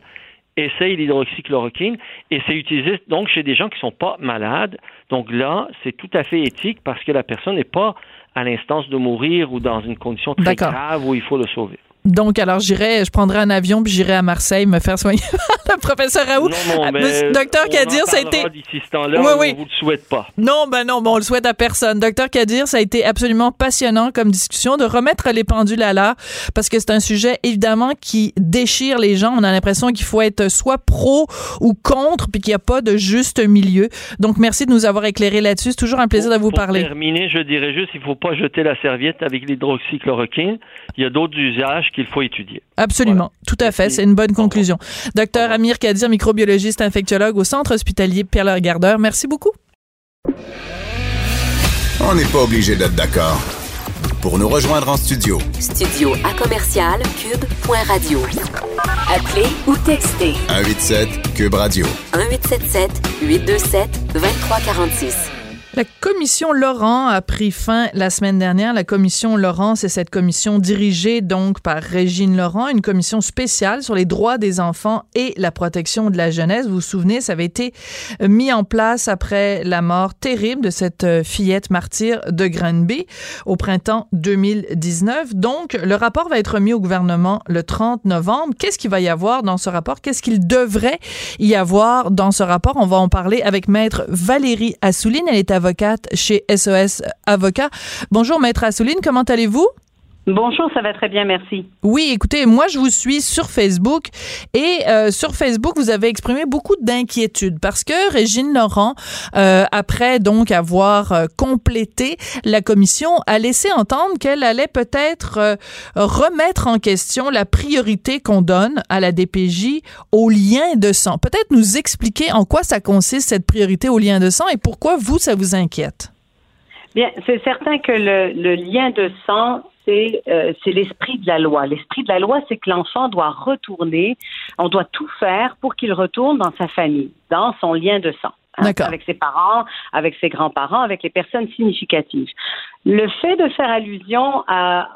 essaye l'hydroxychloroquine et c'est utilisé donc chez des gens qui ne sont pas malades. Donc là, c'est tout à fait éthique parce que la personne n'est pas à l'instance de mourir ou dans une condition très grave où il faut le sauver.
Donc, alors, j'irai, je prendrai un avion puis j'irai à Marseille me faire soigner le professeur Raoult.
Non, non, mais Docteur Kadir, ça a été. D'ici ce temps-là, oui, oui. on vous le souhaite pas.
Non, ben non, bon, on le souhaite à personne. Docteur Kadir, ça a été absolument passionnant comme discussion de remettre les pendules à l'heure parce que c'est un sujet évidemment qui déchire les gens. On a l'impression qu'il faut être soit pro ou contre puis qu'il n'y a pas de juste milieu. Donc, merci de nous avoir éclairé là-dessus. C'est toujours un plaisir de vous
pour
parler.
Pour terminer, je dirais juste, il faut pas jeter la serviette avec l'hydroxychloroquine. Il y a d'autres usages qu'il faut étudier.
Absolument, tout à fait, c'est une bonne conclusion. Docteur Amir Kadir, microbiologiste infectiologue au Centre hospitalier Pierre Gardeur, merci beaucoup.
On n'est pas obligé d'être d'accord. Pour nous rejoindre en studio.
Studio à commercial cube.radio. Appelez ou textez.
187 cube radio.
1877 827 2346.
La commission Laurent a pris fin la semaine dernière. La commission Laurent, c'est cette commission dirigée donc par Régine Laurent, une commission spéciale sur les droits des enfants et la protection de la jeunesse. Vous vous souvenez, ça avait été mis en place après la mort terrible de cette euh, fillette martyre de Granby au printemps 2019. Donc, le rapport va être remis au gouvernement le 30 novembre. Qu'est-ce qu'il va y avoir dans ce rapport? Qu'est-ce qu'il devrait y avoir dans ce rapport? On va en parler avec maître Valérie Assouline. Elle est avocate chez SOS Avocat. Bonjour, Maître Assouline, comment allez-vous?
Bonjour, ça va très bien, merci.
Oui, écoutez, moi je vous suis sur Facebook et euh, sur Facebook vous avez exprimé beaucoup d'inquiétudes parce que Régine Laurent, euh, après donc avoir euh, complété la commission, a laissé entendre qu'elle allait peut-être remettre en question la priorité qu'on donne à la DPJ au lien de sang. Peut-être nous expliquer en quoi ça consiste cette priorité au lien de sang et pourquoi vous ça vous inquiète?
Bien, c'est certain que le, le lien de sang euh, c'est l'esprit de la loi. L'esprit de la loi, c'est que l'enfant doit retourner, on doit tout faire pour qu'il retourne dans sa famille, dans son lien de sang. Hein, avec ses parents, avec ses grands-parents, avec les personnes significatives. Le fait de faire allusion à,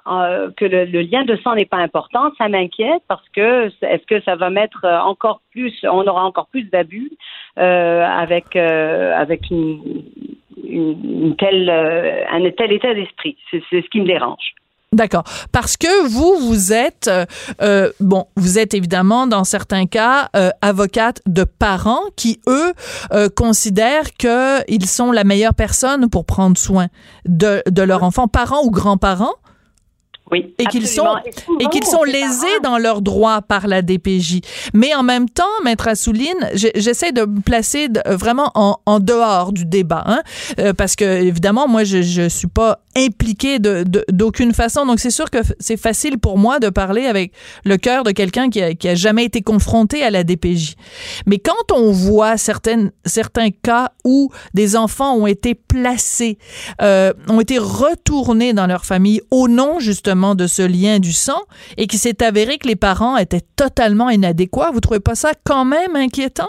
que le, lien de sang n'est pas important, ça m'inquiète parce que est-ce que ça va mettre encore plus, on aura encore plus d'abus euh, avec euh, avec une, une, telle un tel état d'esprit. C'est ce qui me dérange.
D'accord. Parce que vous, vous êtes, euh, euh, bon, vous êtes évidemment dans certains cas euh, avocate de parents qui, eux, considèrent qu'ils sont la meilleure personne pour prendre soin de, de leur enfant, parents ou grands-parents.
Oui,
et qu'ils sont et qu'ils sont lésés dans leurs droits par la DPJ. Mais en même temps, maître Assouline, j'essaie de me placer vraiment en, en, dehors du débat, hein, parce que évidemment, moi, je je suis pas impliqué de, d'aucune façon. Donc, c'est sûr que c'est facile pour moi de parler avec le cœur de quelqu'un qui a, qui a jamais été confronté à la DPJ. Mais quand on voit certaines, certains cas où des enfants ont été placés, euh, ont été retournés dans leur famille au nom justement de ce lien du sang et qui s'est avéré que les parents étaient totalement inadéquats, vous trouvez pas ça quand même inquiétant?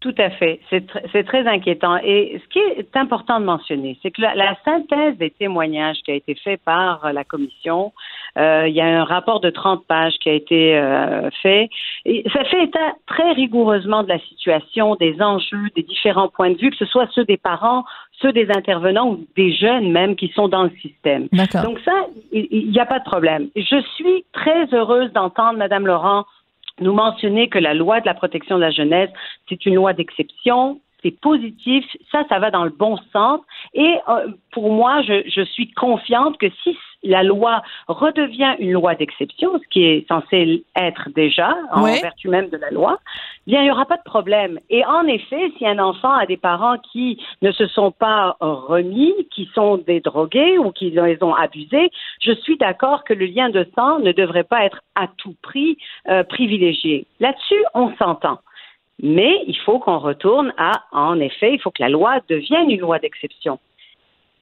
Tout à fait. C'est très inquiétant. Et ce qui est important de mentionner, c'est que la, synthèse des témoignages qui a été fait par la commission, euh, il y a un rapport de 30 pages qui a été euh, fait. Et ça fait état très rigoureusement de la situation, des enjeux, des différents points de vue, que ce soit ceux des parents, ceux des intervenants ou des jeunes même qui sont dans le système. Donc ça, il n'y a pas de problème. Je suis très heureuse d'entendre Madame Laurent nous mentionner que la loi de la protection de la jeunesse, c'est une loi d'exception, c'est positif, ça, ça va dans le bon sens. Et euh, pour moi, je, je, suis confiante que si la loi redevient une loi d'exception, ce qui est censé être déjà en vertu même de la loi, bien, il n'y aura pas de problème. Et en effet, si un enfant a des parents qui ne se sont pas remis, qui sont des drogués ou qui les ont abusés, je suis d'accord que le lien de sang ne devrait pas être à tout prix euh, privilégié. Là-dessus, on s'entend. Mais il faut qu'on retourne à, en effet, il faut que la loi devienne une loi d'exception.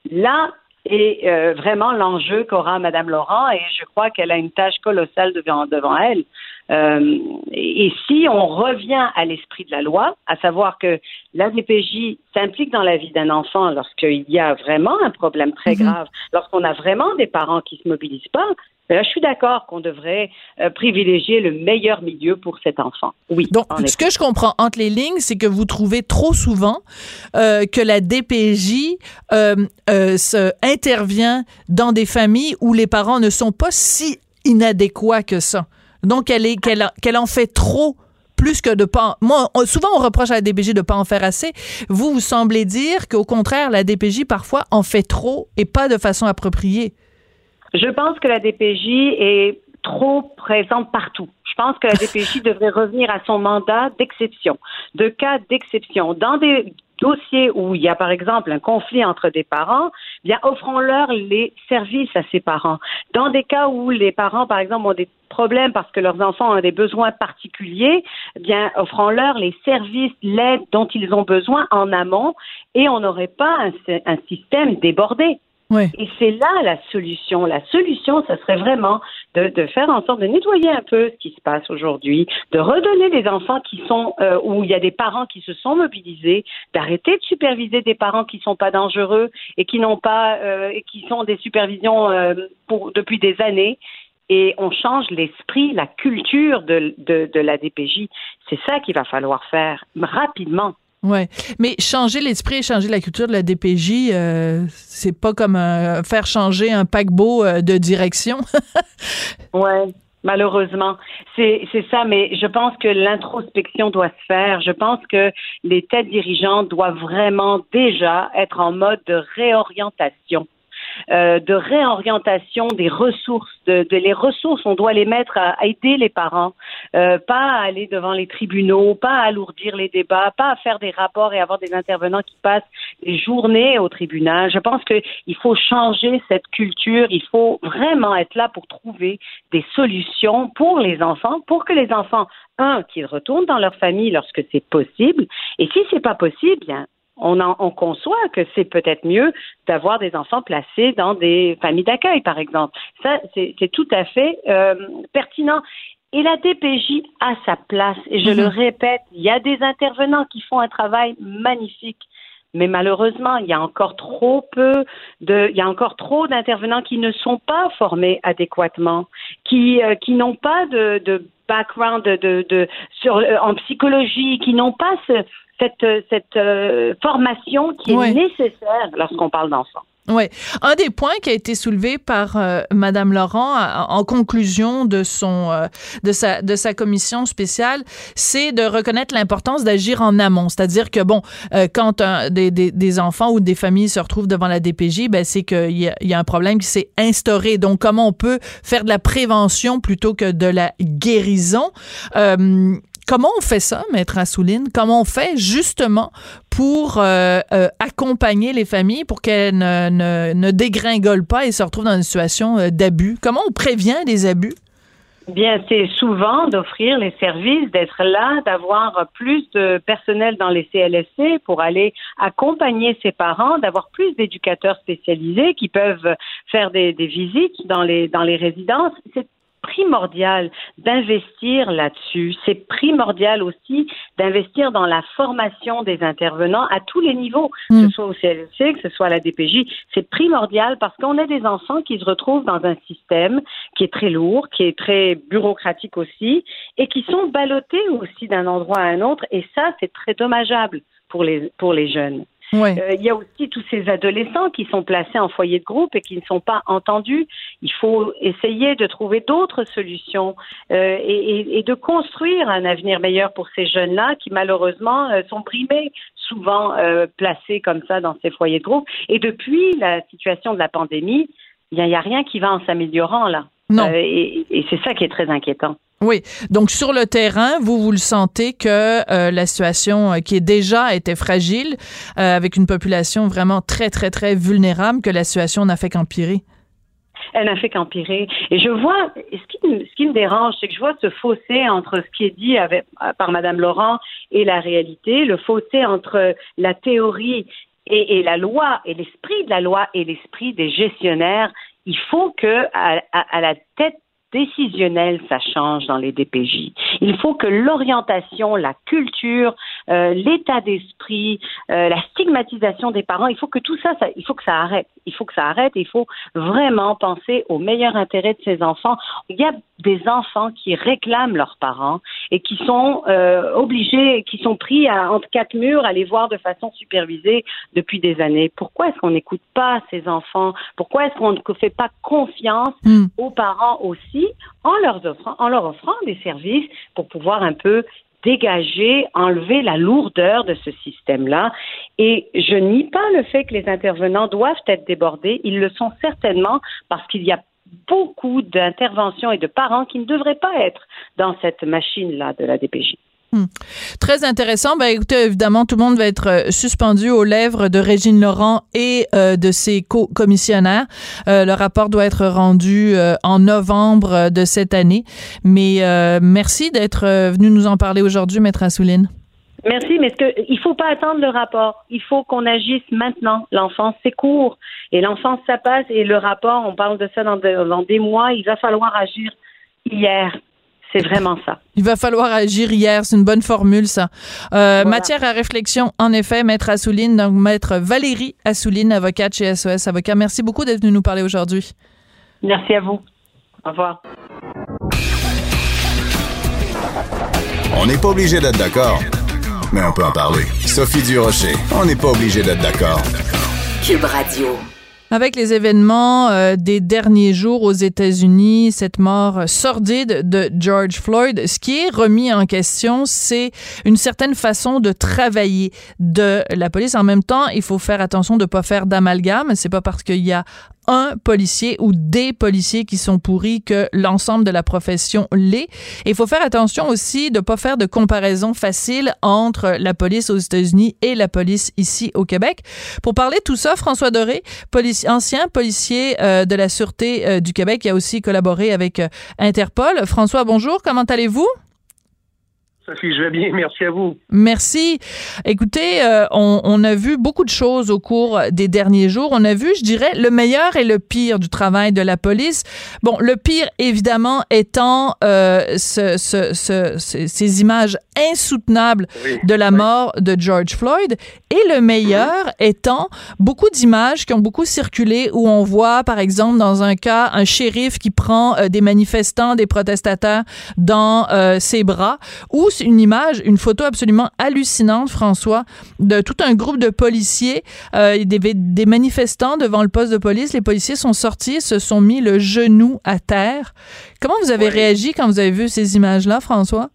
Là est euh, vraiment l'enjeu qu'aura Mme Laurent et je crois qu'elle a une tâche colossale devant, devant elle. Euh, et, si on revient à l'esprit de la loi, à savoir que la DPJ s'implique dans la vie d'un enfant lorsqu'il y a vraiment un problème très mhm. grave, lorsqu'on a vraiment des parents qui se mobilisent pas, Là, je suis d'accord qu'on devrait euh, privilégier le meilleur milieu pour cet enfant. Oui.
Donc, ce que je comprends entre les lignes, c'est que vous trouvez trop souvent euh, que la DPJ euh, se intervient dans des familles où les parents ne sont pas si inadéquats que ça. Donc, elle est qu'elle en fait trop plus que de pas. Moi, souvent on reproche à la DPJ de pas en faire assez. Vous, vous semblez dire qu'au contraire, la DPJ parfois en fait trop et pas de façon appropriée.
Je pense que la DPJ est trop présente partout. Je pense que la DPJ devrait revenir à son mandat d'exception, de cas d'exception. Dans des dossiers où il y a par exemple un conflit entre des parents, bien offrons-leur les services à ces parents. Dans des cas où les parents par exemple ont des problèmes parce que leurs enfants ont des besoins particuliers, bien offrons-leur les services, l'aide dont ils ont besoin en amont et on n'aurait pas un, un système débordé. Et c'est là la solution. La solution, ce serait vraiment de, faire en sorte de nettoyer un peu ce qui se passe aujourd'hui, de redonner les enfants qui sont euh, où il y a des parents qui se sont mobilisés, d'arrêter de superviser des parents qui sont pas dangereux et qui n'ont pas euh, et qui sont des supervisions euh, pour depuis des années. Et on change l'esprit, la culture de, de, de la DPJ. C'est ça qu'il va falloir faire rapidement.
Ouais, mais changer l'esprit et changer la culture de la DPJ, euh, c'est pas comme faire changer un paquebot euh, de direction.
ouais. Malheureusement, c'est ça, mais je pense que l'introspection doit se faire. Je pense que les têtes dirigeantes doivent vraiment déjà être en mode de réorientation euh, de réorientation des ressources. De, les ressources, on doit les mettre à, aider les parents, euh, pas à aller devant les tribunaux, pas à alourdir les débats, pas à faire des rapports et avoir des intervenants qui passent des journées au tribunal. Je pense qu'il faut changer cette culture. Il faut vraiment être là pour trouver des solutions pour les enfants, pour que les enfants un, qu'ils retournent dans leur famille lorsque c'est possible, et si c'est pas possible, bien, on, on conçoit que c'est peut-être mieux d'avoir des enfants placés dans des familles d'accueil, par exemple. Ça, c'est tout à fait euh, pertinent. Et la DPJ a sa place. Et je le mhm. répète, il y a des intervenants qui font un travail magnifique. Mais malheureusement, il y a encore trop peu de, il y a encore trop d'intervenants qui ne sont pas formés adéquatement, qui, euh, qui n'ont pas de, de background de, de, de sur, euh, en psychologie, qui n'ont pas ce, cette, cette euh, formation qui est nécessaire lorsqu'on parle d'enfants.
Oui. Un des points qui a été soulevé par euh, Madame Laurent en conclusion de son euh, de sa de sa commission spéciale, c'est de reconnaître l'importance d'agir en amont. C'est-à-dire que bon, quand des, des, des, enfants ou des familles se retrouvent devant la DPJ, ben c'est qu'il y a, y a un problème qui s'est instauré. Donc comment on peut faire de la prévention plutôt que de la guérison? Comment on fait ça, Maître Assouline? Comment on fait justement pour euh, euh, accompagner les familles pour qu'elles ne, dégringolent pas et se retrouvent dans une situation euh, d'abus? Comment on prévient des abus?
Bien, c'est souvent d'offrir les services, d'être là, d'avoir plus de personnel dans les CLSC pour aller accompagner ses parents, d'avoir plus d'éducateurs spécialisés qui peuvent faire des, des visites dans les dans les résidences. C'est primordial d'investir là-dessus. C'est primordial aussi d'investir dans la formation des intervenants à tous les niveaux, que ce mm. soit au CLC, que ce soit à la DPJ. C'est primordial parce qu'on a des enfants qui se retrouvent dans un système qui est très lourd, qui est très bureaucratique aussi, et qui sont ballottés aussi d'un endroit à un autre. Et ça, c'est très dommageable pour les, pour les jeunes. Euh, il y a aussi tous ces adolescents qui sont placés en foyer de groupe et qui ne sont pas entendus. Il faut essayer de trouver d'autres solutions euh, et, et, de construire un avenir meilleur pour ces jeunes-là qui malheureusement euh, sont primés, souvent placés comme ça dans ces foyers de groupe. Et depuis la situation de la pandémie, il n'y a, rien qui va en s'améliorant là.
Non.
et c'est ça qui est très inquiétant.
Oui. Donc sur le terrain, vous vous le sentez que euh, la situation euh, qui est déjà était fragile, euh, avec une population vraiment très très très vulnérable, que la situation n'a fait qu'empirer?
Elle n'a fait qu'empirer. Et je vois, ce qui, ce qui me dérange, c'est que je vois ce fossé entre ce qui est dit avec, par Madame Laurent et la réalité, le fossé entre la théorie et, et la loi, et l'esprit de la loi et l'esprit des gestionnaires. Il faut que à, à la tête décisionnel, ça change dans les DPJ. Il faut que l'orientation, la culture, euh, l'état d'esprit, euh, la stigmatisation des parents, il faut que tout ça, ça, il faut que ça arrête. Il faut que ça arrête. Il faut vraiment penser au meilleur intérêt de ces enfants. Il y a des enfants qui réclament leurs parents et qui sont euh, obligés, qui sont pris à, entre quatre murs à les voir de façon supervisée depuis des années. Pourquoi est-ce qu'on n'écoute pas ces enfants? Pourquoi est-ce qu'on ne fait pas confiance hmm. aux parents aussi? En leur offrant, en leur offrant des services pour pouvoir un peu dégager, enlever la lourdeur de ce système-là. Et je nie pas le fait que les intervenants doivent être débordés. Ils le sont certainement parce qu'il y a beaucoup d'interventions et de parents qui ne devraient pas être dans cette machine-là de la DPJ.
Hmm. Très intéressant. Ben, écoutez, évidemment, tout le monde va être euh, suspendu aux lèvres de Régine Laurent et euh, de ses co-commissionnaires. Euh, le rapport doit être rendu en novembre de cette année. Mais merci d'être venu nous en parler aujourd'hui, Maître Assouline.
Merci, mais il faut pas attendre le rapport. Il faut qu'on agisse maintenant. L'enfance, c'est court. Et l'enfance, ça passe. Et le rapport, on parle de ça dans des mois. Il va falloir agir hier. C'est vraiment ça.
Il va falloir agir hier. C'est une bonne formule, ça. Euh, Matière à réflexion, en effet, Maître Assouline, donc Maître Valérie Assouline, avocate chez SOS Avocat. Merci beaucoup d'être venu nous parler aujourd'hui.
Merci à vous. Au revoir.
On n'est pas obligé d'être d'accord, mais on peut en parler. Sophie Durocher, on n'est pas obligé d'être d'accord.
Cube Radio.
Avec les événements euh, des derniers jours aux États-Unis, cette mort sordide de George Floyd, ce qui est remis en question, c'est une certaine façon de travailler de la police. En même temps, il faut faire attention de ne pas faire d'amalgame. C'est pas parce qu'il y a un policier ou des policiers qui sont pourris que l'ensemble de la profession l'est. Et il faut faire attention aussi de pas faire de comparaison facile entre la police aux États-Unis et la police ici au Québec. Pour parler de tout ça, François Doré, ancien policier euh, de la Sûreté euh, du Québec, qui a aussi collaboré avec euh, Interpol. François, bonjour, comment allez-vous?
Sophie, je vais bien. Merci à vous.
Merci. Écoutez, euh, on, on, a vu beaucoup de choses au cours des derniers jours. On a vu, je dirais, le meilleur et le pire du travail de la police. Bon, le pire, évidemment, étant euh, ce, ce, ce, ces images insoutenables de la mort de George Floyd. Et le meilleur étant beaucoup d'images qui ont beaucoup circulé où on voit, par exemple, dans un cas, un shérif qui prend euh, des manifestants, des protestataires dans ses bras, ou une image, une photo absolument hallucinante, François, de tout un groupe de policiers, euh, des, des, manifestants devant le poste de police. Les policiers sont sortis, se sont mis le genou à terre. Comment vous avez réagi quand vous avez vu ces images-là, François?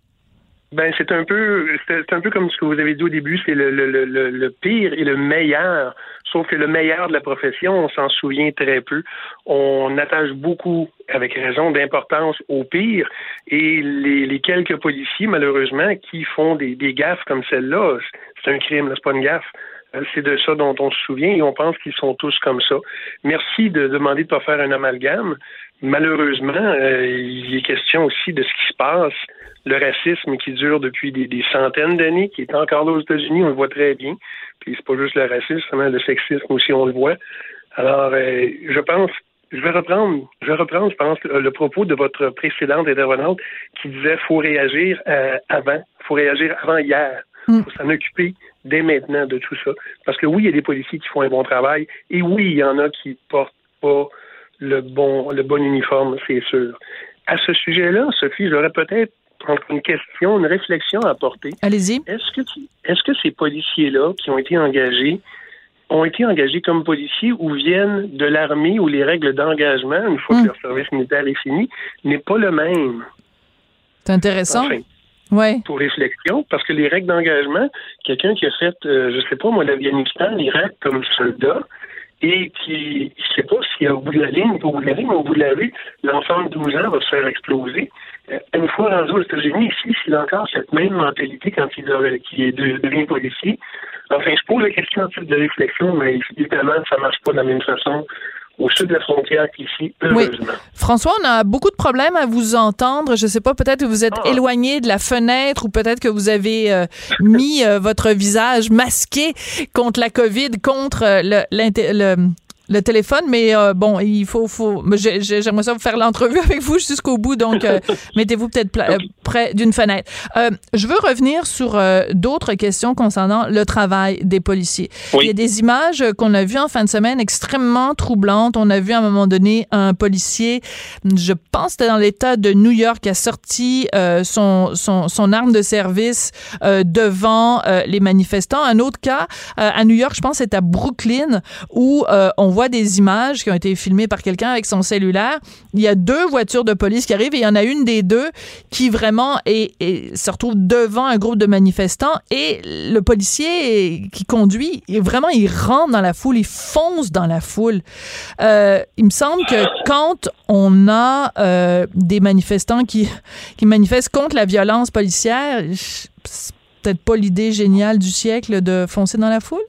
Ben, c'est un peu, c'est un peu comme ce que vous avez dit au début, c'est le, le, le, le, pire et le meilleur. Sauf que le meilleur de la profession, on s'en souvient très peu. On attache beaucoup, avec raison, d'importance au pire. Et les, quelques policiers, malheureusement, qui font des, des gaffes comme celle-là, c'est un crime, c'est pas une gaffe. Euh, c'est de ça dont on se souvient et on pense qu'ils sont tous comme ça. Merci de demander de ne pas faire un amalgame. Malheureusement, euh, il est question aussi de ce qui se passe le racisme qui dure depuis des, centaines d'années, qui est encore là aux États-Unis, on le voit très bien. Puis c'est pas juste le racisme, le sexisme aussi, on le voit. Alors, euh, je pense, je vais reprendre, je vais reprendre, je pense, le, propos de votre précédente intervenante qui disait faut réagir euh, avant, faut réagir avant hier. Mm. faut s'en occuper dès maintenant de tout ça. Parce que oui, il y a des policiers qui font un bon travail, et oui, il y en a qui portent pas le bon, le bon uniforme, c'est sûr. À ce sujet-là, Sophie, j'aurais peut-être une question, une réflexion à apporter.
Allez-y.
Est-ce que, est-ce que ces policiers-là qui ont été engagés ont été engagés comme policiers ou viennent de l'armée où les règles d'engagement, une fois que hmm. leur service militaire est fini, n'est pas le même?
C'est intéressant.
ouais. Pour réflexion, parce que les règles d'engagement, quelqu'un qui a fait, euh, je sais pas moi, l'Afghanistan, l'Irak comme soldat, et qui, je sais pas si au bout de la ligne, au bout de la ligne, mais au bout de la rue, l'enfant de 12 ans va se faire exploser. Euh, une fois rendu aux États-Unis, ici, s'il a encore cette même mentalité quand il, devient policier. Enfin, je pose la question de réflexion, mais évidemment, ça marche pas de la même façon au sud de la frontière qu'ici, heureusement.
François, on a beaucoup de problèmes à vous entendre. Je ne sais pas, peut-être que vous êtes ah. éloigné de la fenêtre ou peut-être que vous avez euh, mis euh, votre visage masqué contre la COVID, contre le, le téléphone, mais euh, bon, il faut, faut j'aimerais ça vous faire l'entrevue avec vous jusqu'au bout, donc euh, mettez-vous peut-être euh, près d'une fenêtre. je veux revenir sur d'autres questions concernant le travail des policiers. Il y a des images qu'on a vues en fin de semaine extrêmement troublantes. On a vu à un moment donné un policier, je pense c'était dans l'État de New York, qui a sorti son, son, son, arme de service devant les manifestants. Un autre cas, à New York, je pense c'est à Brooklyn, où on voit des images qui ont été filmées par quelqu'un avec son cellulaire. Il y a deux voitures de police qui arrivent et il y en a une des deux qui vraiment est, se retrouve devant un groupe de manifestants et le policier qui conduit, vraiment, il rentre dans la foule, il fonce dans la foule. Euh, il me semble que quand on a euh, des manifestants qui, qui manifestent contre la violence policière, c'est peut-être pas l'idée géniale du siècle de foncer dans la foule?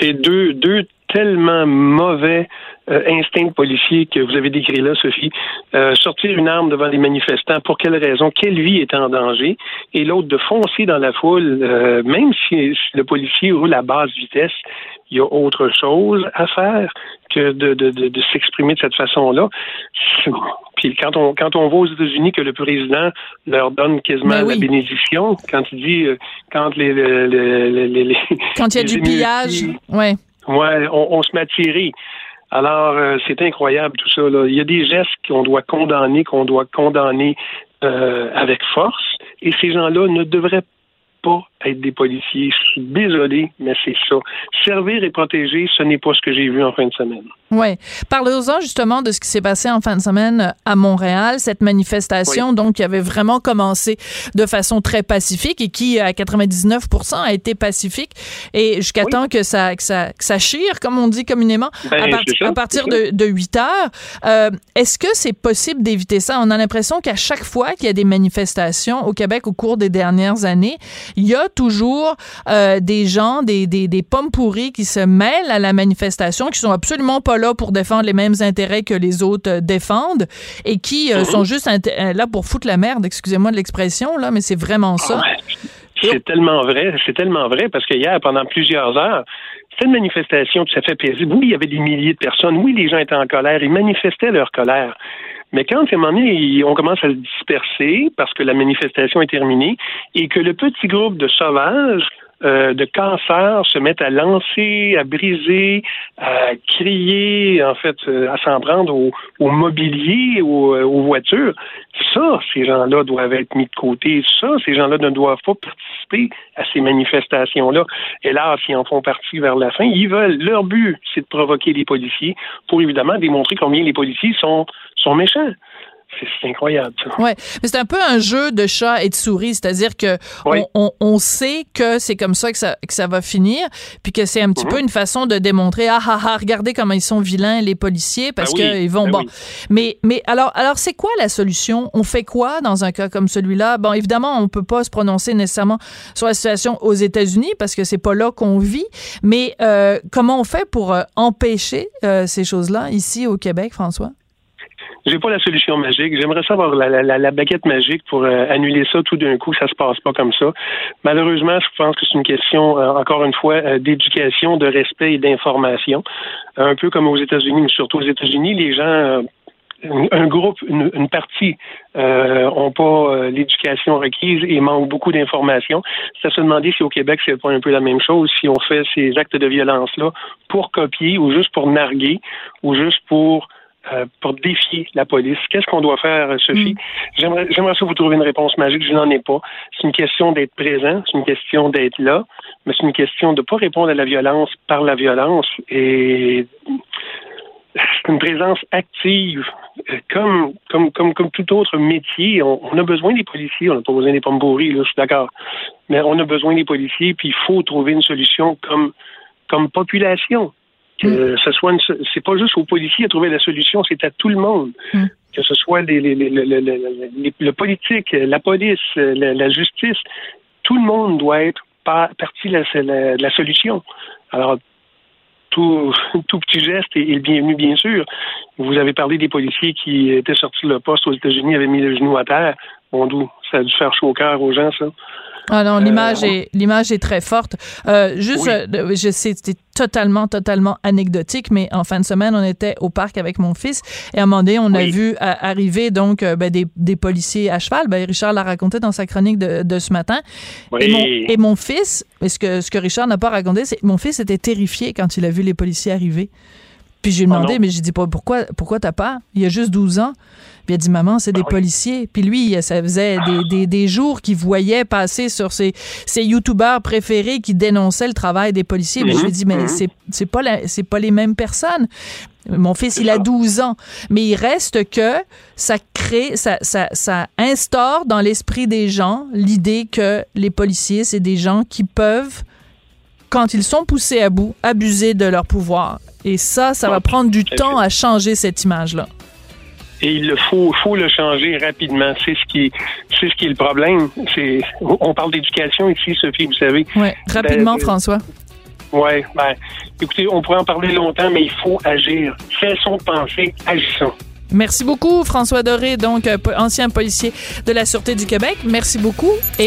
C'est deux, deux tellement mauvais euh, instinct policier que vous avez décrit là, Sophie. Euh, sortir une arme devant des manifestants, pour quelle raison? Quelle vie est en danger? Et l'autre, de foncer dans la foule, euh, même si, le policier roule à basse vitesse, il y a autre chose à faire que de, de, de, s'exprimer de cette façon-là. Puis quand on quand on voit aux États-Unis que le président leur donne quasiment ben la bénédiction, quand il dit quand les, les, les,
quand il y a du pillage, ouais.
Ouais, on, se met à tirer. Alors, euh, c'est incroyable tout ça. Là. Il y a des gestes qu'on doit condamner, qu'on doit condamner euh, avec force, et ces gens-là ne devraient pas être des policiers. Je suis désolé, mais c'est ça. Servir et protéger, ce n'est pas ce que j'ai vu en fin de semaine.
Oui. Parlez-en justement de ce qui s'est passé en fin de semaine à Montréal, cette manifestation donc qui avait vraiment commencé de façon très pacifique et qui à 99% a été pacifique et jusqu'à temps que ça, que ça, que ça chire, comme on dit communément, ben, à, partir de, de 8 heures. Euh, Est-ce que c'est possible d'éviter ça? On a l'impression qu'à chaque fois qu'il y a des manifestations au Québec au cours des dernières années, il y a toujours euh, des gens, des, des, des pommes pourries qui se mêlent à la manifestation, qui sont absolument pas là pour défendre les mêmes intérêts que les autres euh, défendent et qui euh, sont mhm. juste là pour foutre la merde, excusez-moi de l'expression, là, mais c'est vraiment ça.
C'est tellement vrai, c'est tellement vrai parce que hier, pendant plusieurs heures, c'était une manifestation tout à fait paisible. Oui, il y avait des milliers de personnes. Oui, les gens étaient en colère. Ils manifestaient leur colère. Mais quand, à un moment donné, on commence à se disperser parce que la manifestation est terminée et que le petit groupe de sauvages euh, de cancers se mettent à lancer, à briser, à crier, en fait, euh, à s'en prendre au, mobilier, aux, euh, aux, voitures. Ça, ces gens-là doivent être mis de côté. Ça, ces gens-là ne doivent pas participer à ces manifestations-là. Et là, s'ils en font partie vers la fin, ils veulent, leur but, c'est de provoquer les policiers pour évidemment démontrer combien les policiers sont méchants. C'est incroyable. Ça.
Ouais, mais c'est un peu un jeu de chat et de souris, c'est-à-dire que on, on, sait que c'est comme ça que ça que ça va finir, puis que c'est un petit peu mhm. une façon de démontrer ah ah ah regardez comment ils sont vilains les policiers parce ben qu'ils vont ben bon. Mais mais alors alors c'est quoi la solution? On fait quoi dans un cas comme celui-là? Bon évidemment on peut pas se prononcer nécessairement sur la situation aux États-Unis parce que c'est pas là qu'on vit, mais euh, comment on fait pour euh, empêcher euh, ces choses-là ici au Québec, François?
J'ai pas la solution magique. J'aimerais savoir la, la, la, baguette magique pour euh, annuler ça tout d'un coup. Ça se passe pas comme ça. Malheureusement, je pense que c'est une question, euh, encore une fois, euh, d'éducation, de respect et d'information. Un peu comme aux États-Unis, mais surtout aux États-Unis, les gens un groupe, une, partie euh, ont pas l'éducation requise et manquent beaucoup d'informations. C'est à se demander si au Québec c'est pas un peu la même chose, si on fait ces actes de violence là pour copier ou juste pour narguer ou juste pour euh, pour défier la police. Qu'est-ce qu'on doit faire, euh, Sophie? Mm. J'aimerais, j'aimerais ça vous trouver une réponse magique. Je n'en ai pas. C'est une question d'être présent, c'est une question d'être là, mais c'est une question de ne pas répondre à la violence par la violence et c'est une présence active. Euh, comme, comme, comme, comme tout autre métier, on, a besoin des policiers, on n'a pas besoin des pommes là, je suis d'accord. Mais on a besoin des policiers, puis il faut trouver une solution comme, comme population. Que mm. ce soit, c'est pas juste aux policiers à trouver la solution, c'est à tout le monde. Mm. Que ce soit les, les, le politique, la police, la, justice, tout le monde doit être partie de la, solution. Alors, tout, tout, petit geste est, le bienvenu, bien sûr. Vous avez parlé des policiers qui étaient sortis de le poste aux États-Unis, avaient mis le genou à terre. Bon, d'où ça a dû faire chaud au cœur aux gens, ça.
Ah non, l'image euh, est l'image est très forte. Euh, juste, euh, je sais, c'était totalement, totalement anecdotique, mais en fin de semaine, on était au parc avec mon fils et à un moment donné, on a vu arriver donc ben, des, des, policiers à cheval. Ben, Richard l'a raconté dans sa chronique de, de ce matin. Et, mon, et mon fils, ce que, ce que Richard n'a pas raconté, c'est mon fils était terrifié quand il a vu les policiers arriver. Puis j'ai ah demandé, mais j'ai dit pourquoi, pourquoi t'as pas? Il y a juste 12 ans. Puis il a dit, maman, c'est des ah policiers. Puis lui, ça faisait des, des, des jours qu'il voyait passer sur ses, ses youtubeurs préférés qui dénonçaient le travail des policiers. Mais je lui ai dit, mais mhm. c'est, c'est pas c'est pas les mêmes personnes. Mon fils, il a 12 ans. Mais il reste que ça crée, ça, ça, ça instaure dans l'esprit des gens l'idée que les policiers, c'est des gens qui peuvent quand ils sont poussés à bout, abuser de leur pouvoir. Et ça, ça va prendre du temps à changer cette image-là.
Et il faut, faut le changer rapidement. C'est ce qui, c'est ce qui est le problème. C'est, on parle d'éducation ici, Sophie, vous savez.
Oui, rapidement, ben, François.
Oui, ben, écoutez, on pourrait en parler longtemps, mais il faut agir. Cessons de penser, agissons.
Merci beaucoup, François Doré, donc euh, ancien policier de la Sûreté du Québec. Merci beaucoup. Et...